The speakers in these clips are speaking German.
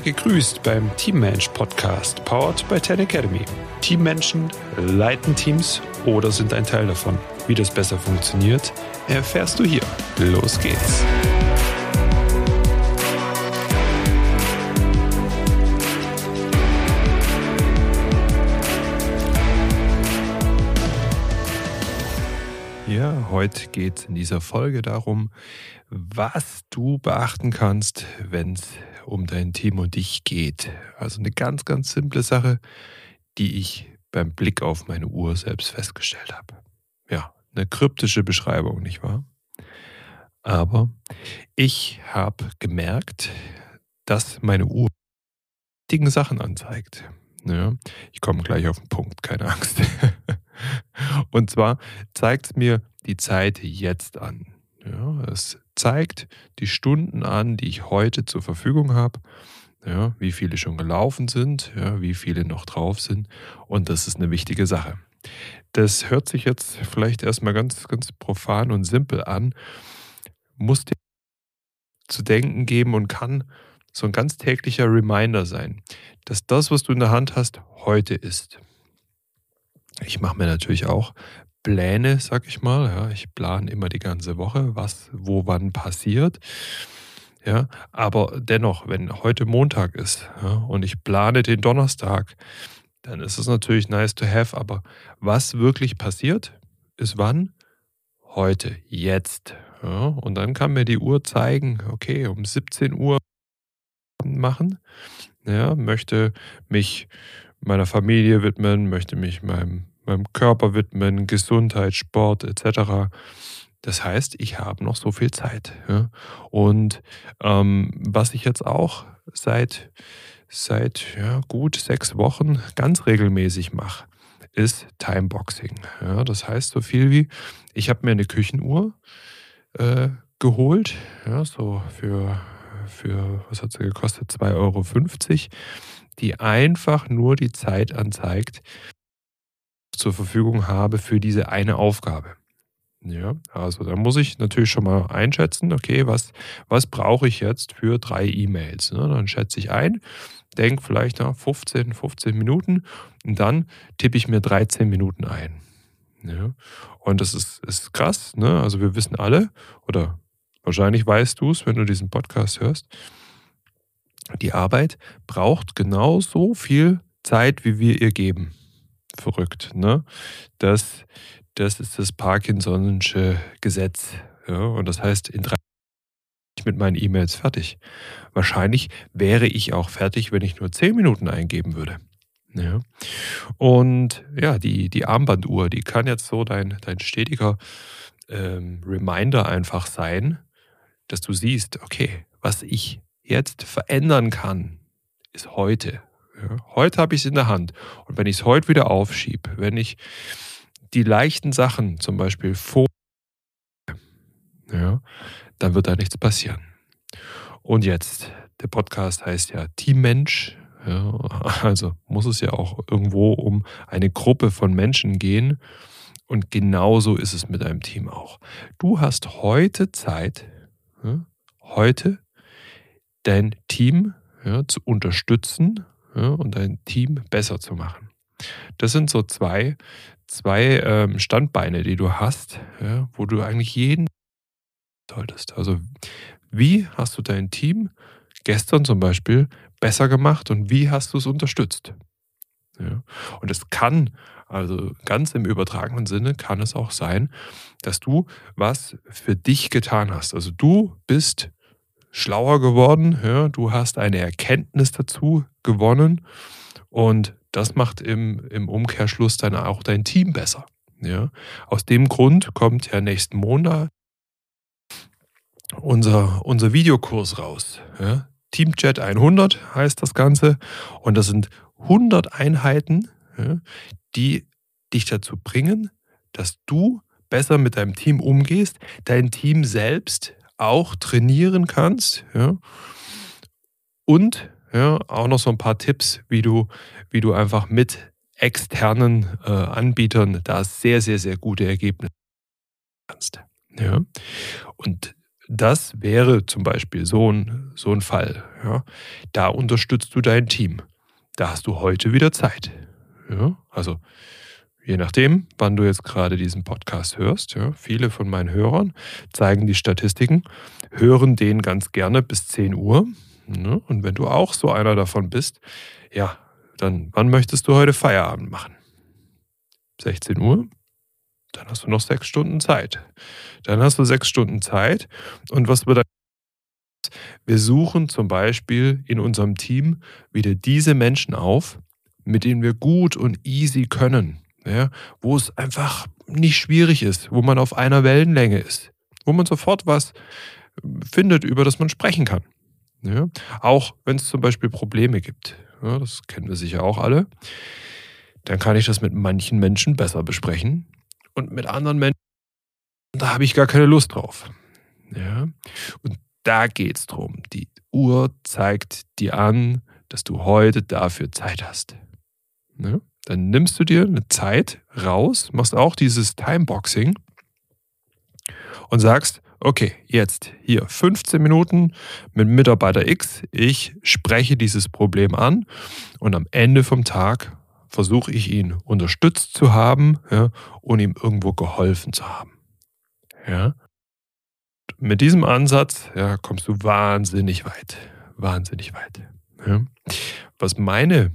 Gegrüßt beim Teammensch Podcast, powered by Ten Academy. Teammenschen leiten Teams oder sind ein Teil davon. Wie das besser funktioniert, erfährst du hier. Los geht's. Ja, heute geht es in dieser Folge darum, was du beachten kannst, wenn es um dein und dich geht. Also eine ganz, ganz simple Sache, die ich beim Blick auf meine Uhr selbst festgestellt habe. Ja, eine kryptische Beschreibung, nicht wahr? Aber ich habe gemerkt, dass meine Uhr wichtigen Sachen anzeigt. Ja, ich komme gleich auf den Punkt, keine Angst. Und zwar zeigt es mir die Zeit jetzt an. Ja, es zeigt die Stunden an, die ich heute zur Verfügung habe. Ja, wie viele schon gelaufen sind, ja, wie viele noch drauf sind. Und das ist eine wichtige Sache. Das hört sich jetzt vielleicht erstmal ganz, ganz profan und simpel an, muss dir zu denken geben und kann so ein ganz täglicher Reminder sein, dass das, was du in der Hand hast, heute ist. Ich mache mir natürlich auch Pläne, sag ich mal. Ja, ich plane immer die ganze Woche, was wo wann passiert. Ja, aber dennoch, wenn heute Montag ist ja, und ich plane den Donnerstag, dann ist es natürlich nice to have. Aber was wirklich passiert, ist wann? Heute, jetzt. Ja, und dann kann mir die Uhr zeigen, okay, um 17 Uhr machen. Ja, möchte mich meiner Familie widmen, möchte mich meinem, meinem Körper widmen, Gesundheit, Sport etc. Das heißt, ich habe noch so viel Zeit. Ja. Und ähm, was ich jetzt auch seit, seit ja, gut sechs Wochen ganz regelmäßig mache, ist Timeboxing. Ja, das heißt so viel wie, ich habe mir eine Küchenuhr äh, geholt, ja, so für für, was hat sie gekostet? 2,50 Euro, die einfach nur die Zeit anzeigt, zur Verfügung habe für diese eine Aufgabe. Ja, also da muss ich natürlich schon mal einschätzen, okay, was, was brauche ich jetzt für drei E-Mails? Ne? Dann schätze ich ein, denke vielleicht nach 15, 15 Minuten und dann tippe ich mir 13 Minuten ein. Ja? Und das ist, ist krass, ne? Also wir wissen alle, oder Wahrscheinlich weißt du es, wenn du diesen Podcast hörst. Die Arbeit braucht genauso viel Zeit, wie wir ihr geben. Verrückt, ne? Das, das ist das Parkinson'sche Gesetz. Ja? Und das heißt, in drei mit meinen E-Mails fertig. Wahrscheinlich wäre ich auch fertig, wenn ich nur zehn Minuten eingeben würde. Ja. Und ja, die, die Armbanduhr, die kann jetzt so dein, dein stetiger ähm, Reminder einfach sein, dass du siehst, okay, was ich jetzt verändern kann, ist heute. Heute habe ich es in der Hand. Und wenn ich es heute wieder aufschiebe, wenn ich die leichten Sachen zum Beispiel vor, ja, dann wird da nichts passieren. Und jetzt, der Podcast heißt ja Teammensch. Ja, also muss es ja auch irgendwo um eine Gruppe von Menschen gehen. Und genauso ist es mit einem Team auch. Du hast heute Zeit, ja, heute dein Team ja, zu unterstützen ja, und dein Team besser zu machen. Das sind so zwei, zwei ähm, Standbeine, die du hast, wo du eigentlich jeden solltest. Also wie hast du dein Team gestern zum Beispiel besser gemacht und wie hast du es unterstützt? Ja. Und es kann, also ganz im übertragenen Sinne, kann es auch sein, dass du was für dich getan hast. Also du bist schlauer geworden, ja, du hast eine Erkenntnis dazu gewonnen und das macht im, im Umkehrschluss dann auch dein Team besser. Ja. Aus dem Grund kommt ja nächsten Monat unser, unser Videokurs raus. Ja. Teamchat 100 heißt das Ganze und das sind 100 Einheiten, ja, die dich dazu bringen, dass du besser mit deinem Team umgehst, dein Team selbst auch trainieren kannst. Ja, und ja, auch noch so ein paar Tipps, wie du, wie du einfach mit externen äh, Anbietern da sehr, sehr, sehr gute Ergebnisse kannst. Ja. Und das wäre zum Beispiel so ein, so ein Fall. Ja. Da unterstützt du dein Team. Da hast du heute wieder Zeit. Ja. Also je nachdem, wann du jetzt gerade diesen Podcast hörst. Ja. Viele von meinen Hörern zeigen die Statistiken, hören den ganz gerne bis 10 Uhr. Ne? Und wenn du auch so einer davon bist, ja, dann wann möchtest du heute Feierabend machen? 16 Uhr? Dann hast du noch sechs Stunden Zeit. Dann hast du sechs Stunden Zeit. Und was wir dann wir suchen zum Beispiel in unserem Team wieder diese Menschen auf, mit denen wir gut und easy können, ja, wo es einfach nicht schwierig ist, wo man auf einer Wellenlänge ist, wo man sofort was findet, über das man sprechen kann. Ja. Auch wenn es zum Beispiel Probleme gibt, ja, das kennen wir sicher auch alle, dann kann ich das mit manchen Menschen besser besprechen und mit anderen Menschen, da habe ich gar keine Lust drauf. Ja? Und da geht es drum. Die Uhr zeigt dir an, dass du heute dafür Zeit hast. Ja? Dann nimmst du dir eine Zeit raus, machst auch dieses Timeboxing und sagst, okay, jetzt hier 15 Minuten mit Mitarbeiter X, ich spreche dieses Problem an und am Ende vom Tag versuche ich ihn unterstützt zu haben ja, und ihm irgendwo geholfen zu haben. Ja. Mit diesem Ansatz ja, kommst du wahnsinnig weit. Wahnsinnig weit. Ja. Was, meine,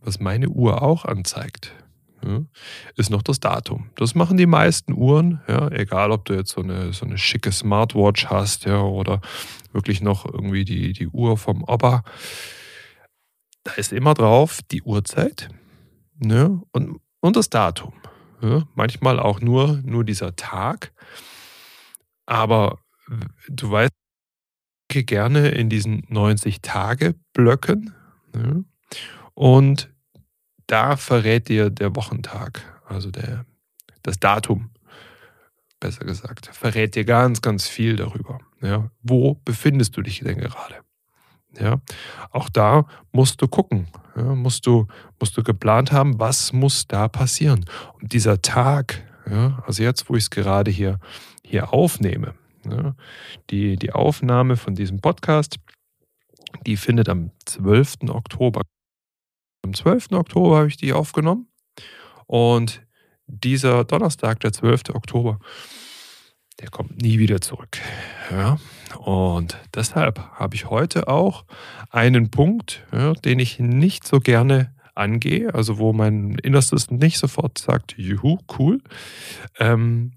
was meine Uhr auch anzeigt, ist noch das Datum. Das machen die meisten Uhren, ja, egal ob du jetzt so eine, so eine schicke Smartwatch hast ja, oder wirklich noch irgendwie die, die Uhr vom Opa. Da ist immer drauf die Uhrzeit, Ne? Und, und das Datum. Ja? Manchmal auch nur, nur dieser Tag. Aber du weißt, ich gerne in diesen 90-Tage-Blöcken. Ne? Und da verrät dir der Wochentag, also der, das Datum, besser gesagt, verrät dir ganz, ganz viel darüber. Ja? Wo befindest du dich denn gerade? Ja, auch da musst du gucken, ja, musst, du, musst du geplant haben, was muss da passieren. Und dieser Tag, ja, also jetzt, wo ich es gerade hier, hier aufnehme, ja, die, die Aufnahme von diesem Podcast, die findet am 12. Oktober. Am 12. Oktober habe ich die aufgenommen und dieser Donnerstag, der 12. Oktober, der kommt nie wieder zurück. Ja? Und deshalb habe ich heute auch einen Punkt, ja, den ich nicht so gerne angehe, also wo mein Innerstes nicht sofort sagt, juhu, cool. Ähm,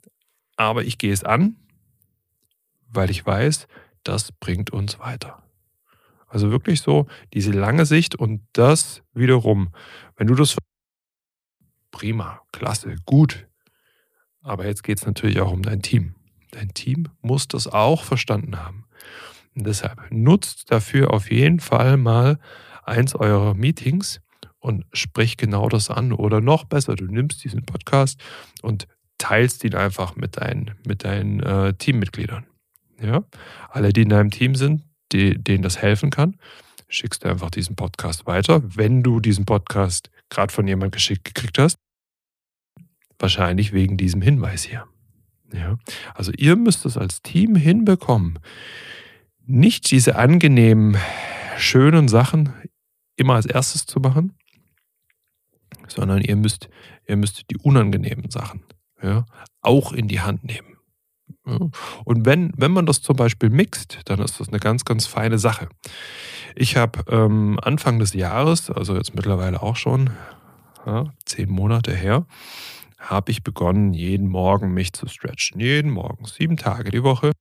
aber ich gehe es an, weil ich weiß, das bringt uns weiter. Also wirklich so diese lange Sicht und das wiederum, wenn du das prima, klasse, gut. Aber jetzt geht es natürlich auch um dein Team. Dein Team muss das auch verstanden haben. Und deshalb nutzt dafür auf jeden Fall mal eins eurer Meetings und sprich genau das an. Oder noch besser, du nimmst diesen Podcast und teilst ihn einfach mit deinen, mit deinen äh, Teammitgliedern. Ja? Alle, die in deinem Team sind, die, denen das helfen kann, schickst du einfach diesen Podcast weiter. Wenn du diesen Podcast gerade von jemandem geschickt gekriegt hast, wahrscheinlich wegen diesem Hinweis hier. Ja? Also ihr müsst es als Team hinbekommen, nicht diese angenehmen, schönen Sachen immer als erstes zu machen, sondern ihr müsst, ihr müsst die unangenehmen Sachen ja, auch in die Hand nehmen. Und wenn, wenn man das zum Beispiel mixt, dann ist das eine ganz, ganz feine Sache. Ich habe ähm, Anfang des Jahres, also jetzt mittlerweile auch schon ja, zehn Monate her, habe ich begonnen, jeden Morgen mich zu stretchen. Jeden Morgen, sieben Tage die Woche.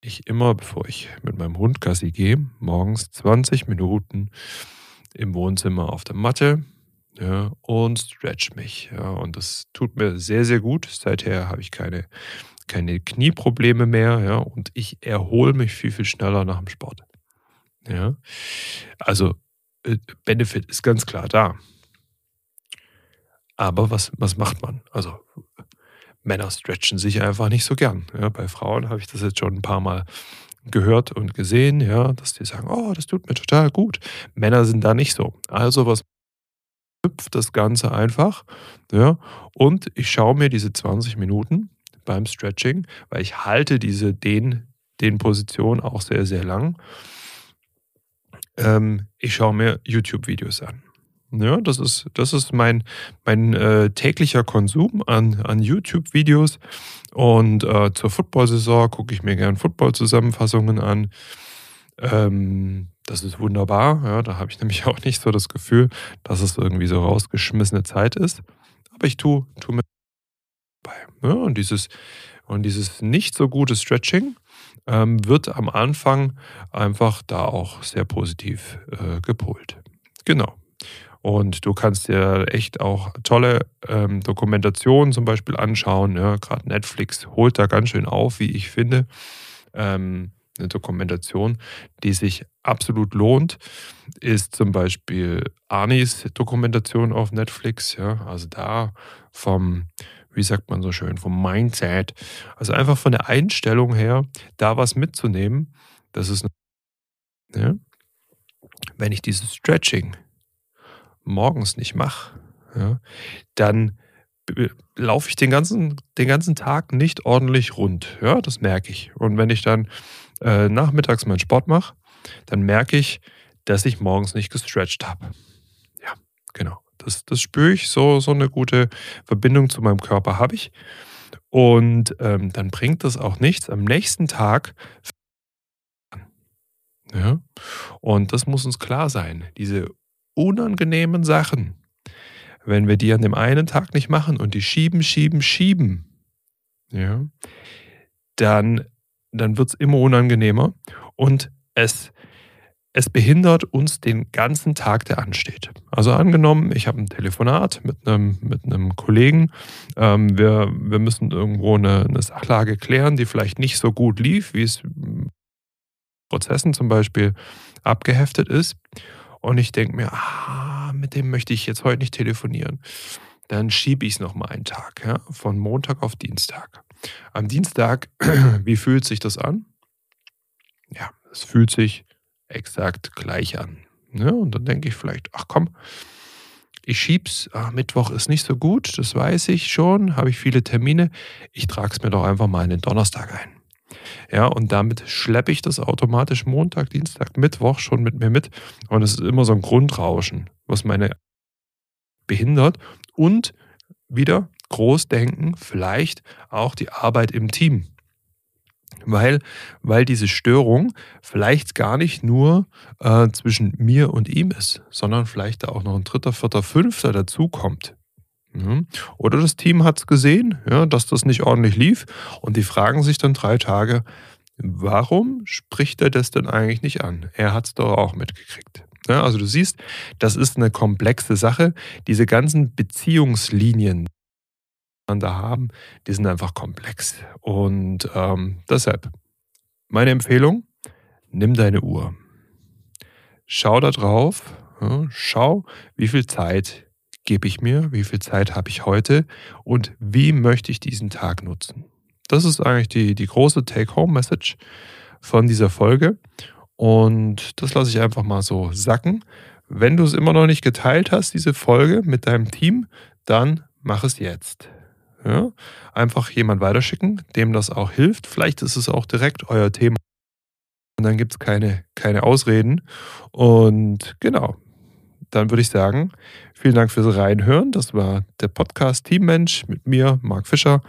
Ich immer, bevor ich mit meinem Hund Gassi gehe, morgens 20 Minuten im Wohnzimmer auf der Matte ja, und stretch mich. Ja, und das tut mir sehr, sehr gut. Seither habe ich keine, keine Knieprobleme mehr ja, und ich erhole mich viel, viel schneller nach dem Sport. Ja, also äh, Benefit ist ganz klar da. Aber was, was macht man? Also Männer stretchen sich einfach nicht so gern. Ja, bei Frauen habe ich das jetzt schon ein paar Mal gehört und gesehen, ja, dass die sagen, oh, das tut mir total gut. Männer sind da nicht so. Also was hüpft das Ganze einfach, ja, und ich schaue mir diese 20 Minuten beim Stretching, weil ich halte diese Dehn, den Positionen auch sehr, sehr lang. Ähm, ich schaue mir YouTube-Videos an. Ja, das ist, das ist mein, mein äh, täglicher Konsum an, an YouTube-Videos. Und äh, zur Football-Saison gucke ich mir gerne Football-Zusammenfassungen an. Ähm, das ist wunderbar. Ja, da habe ich nämlich auch nicht so das Gefühl, dass es irgendwie so rausgeschmissene Zeit ist. Aber ich tue, tue mir Ja, und dieses, und dieses nicht so gute Stretching ähm, wird am Anfang einfach da auch sehr positiv äh, gepolt. Genau. Und du kannst dir echt auch tolle ähm, Dokumentationen zum Beispiel anschauen. Ja, Gerade Netflix holt da ganz schön auf, wie ich finde. Ähm, eine Dokumentation, die sich absolut lohnt, ist zum Beispiel Arnis Dokumentation auf Netflix. Ja, also da vom, wie sagt man so schön, vom Mindset, also einfach von der Einstellung her, da was mitzunehmen. Das ist, ja, wenn ich dieses Stretching morgens nicht mache, ja, dann laufe ich den ganzen, den ganzen Tag nicht ordentlich rund. Ja, das merke ich. Und wenn ich dann äh, nachmittags meinen Sport mache, dann merke ich, dass ich morgens nicht gestretched habe. Ja, genau. Das, das spüre ich. So, so eine gute Verbindung zu meinem Körper habe ich. Und ähm, dann bringt das auch nichts. Am nächsten Tag ja? Und das muss uns klar sein. Diese unangenehmen Sachen, wenn wir die an dem einen Tag nicht machen und die schieben, schieben, schieben, ja, dann, dann wird es immer unangenehmer und es, es behindert uns den ganzen Tag, der ansteht. Also angenommen, ich habe ein Telefonat mit einem, mit einem Kollegen, ähm, wir, wir müssen irgendwo eine, eine Sachlage klären, die vielleicht nicht so gut lief, wie es Prozessen zum Beispiel abgeheftet ist und ich denke mir, ah, mit dem möchte ich jetzt heute nicht telefonieren, dann schiebe ich es nochmal einen Tag, ja, von Montag auf Dienstag. Am Dienstag, wie fühlt sich das an? Ja, es fühlt sich exakt gleich an. Ne? Und dann denke ich vielleicht, ach komm, ich schieb's, ach, Mittwoch ist nicht so gut, das weiß ich schon, habe ich viele Termine, ich trage es mir doch einfach mal in den Donnerstag ein. Ja, und damit schleppe ich das automatisch Montag, Dienstag, Mittwoch schon mit mir mit. Und es ist immer so ein Grundrauschen, was meine behindert. Und wieder Großdenken, vielleicht auch die Arbeit im Team. Weil, weil diese Störung vielleicht gar nicht nur äh, zwischen mir und ihm ist, sondern vielleicht da auch noch ein dritter, vierter, fünfter dazukommt. Mhm. Oder das Team hat es gesehen, ja, dass das nicht ordentlich lief und die fragen sich dann drei Tage, warum spricht er das denn eigentlich nicht an? Er hat es doch auch mitgekriegt. Ja, also du siehst, das ist eine komplexe Sache. Diese ganzen Beziehungslinien, wir da haben, die sind einfach komplex. Und ähm, deshalb, meine Empfehlung, nimm deine Uhr. Schau da drauf, ja, schau, wie viel Zeit gebe ich mir, wie viel Zeit habe ich heute und wie möchte ich diesen Tag nutzen. Das ist eigentlich die, die große Take-Home-Message von dieser Folge. Und das lasse ich einfach mal so sacken. Wenn du es immer noch nicht geteilt hast, diese Folge mit deinem Team, dann mach es jetzt. Ja? Einfach jemand weiterschicken, dem das auch hilft. Vielleicht ist es auch direkt euer Thema. Und dann gibt es keine, keine Ausreden. Und genau, dann würde ich sagen, vielen Dank fürs Reinhören. Das war der Podcast Teammensch mit mir, Marc Fischer.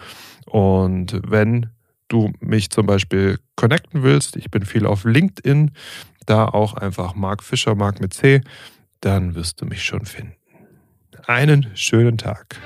Und wenn du mich zum Beispiel connecten willst, ich bin viel auf LinkedIn, da auch einfach Marc Fischer, Marc mit C, dann wirst du mich schon finden. Einen schönen Tag.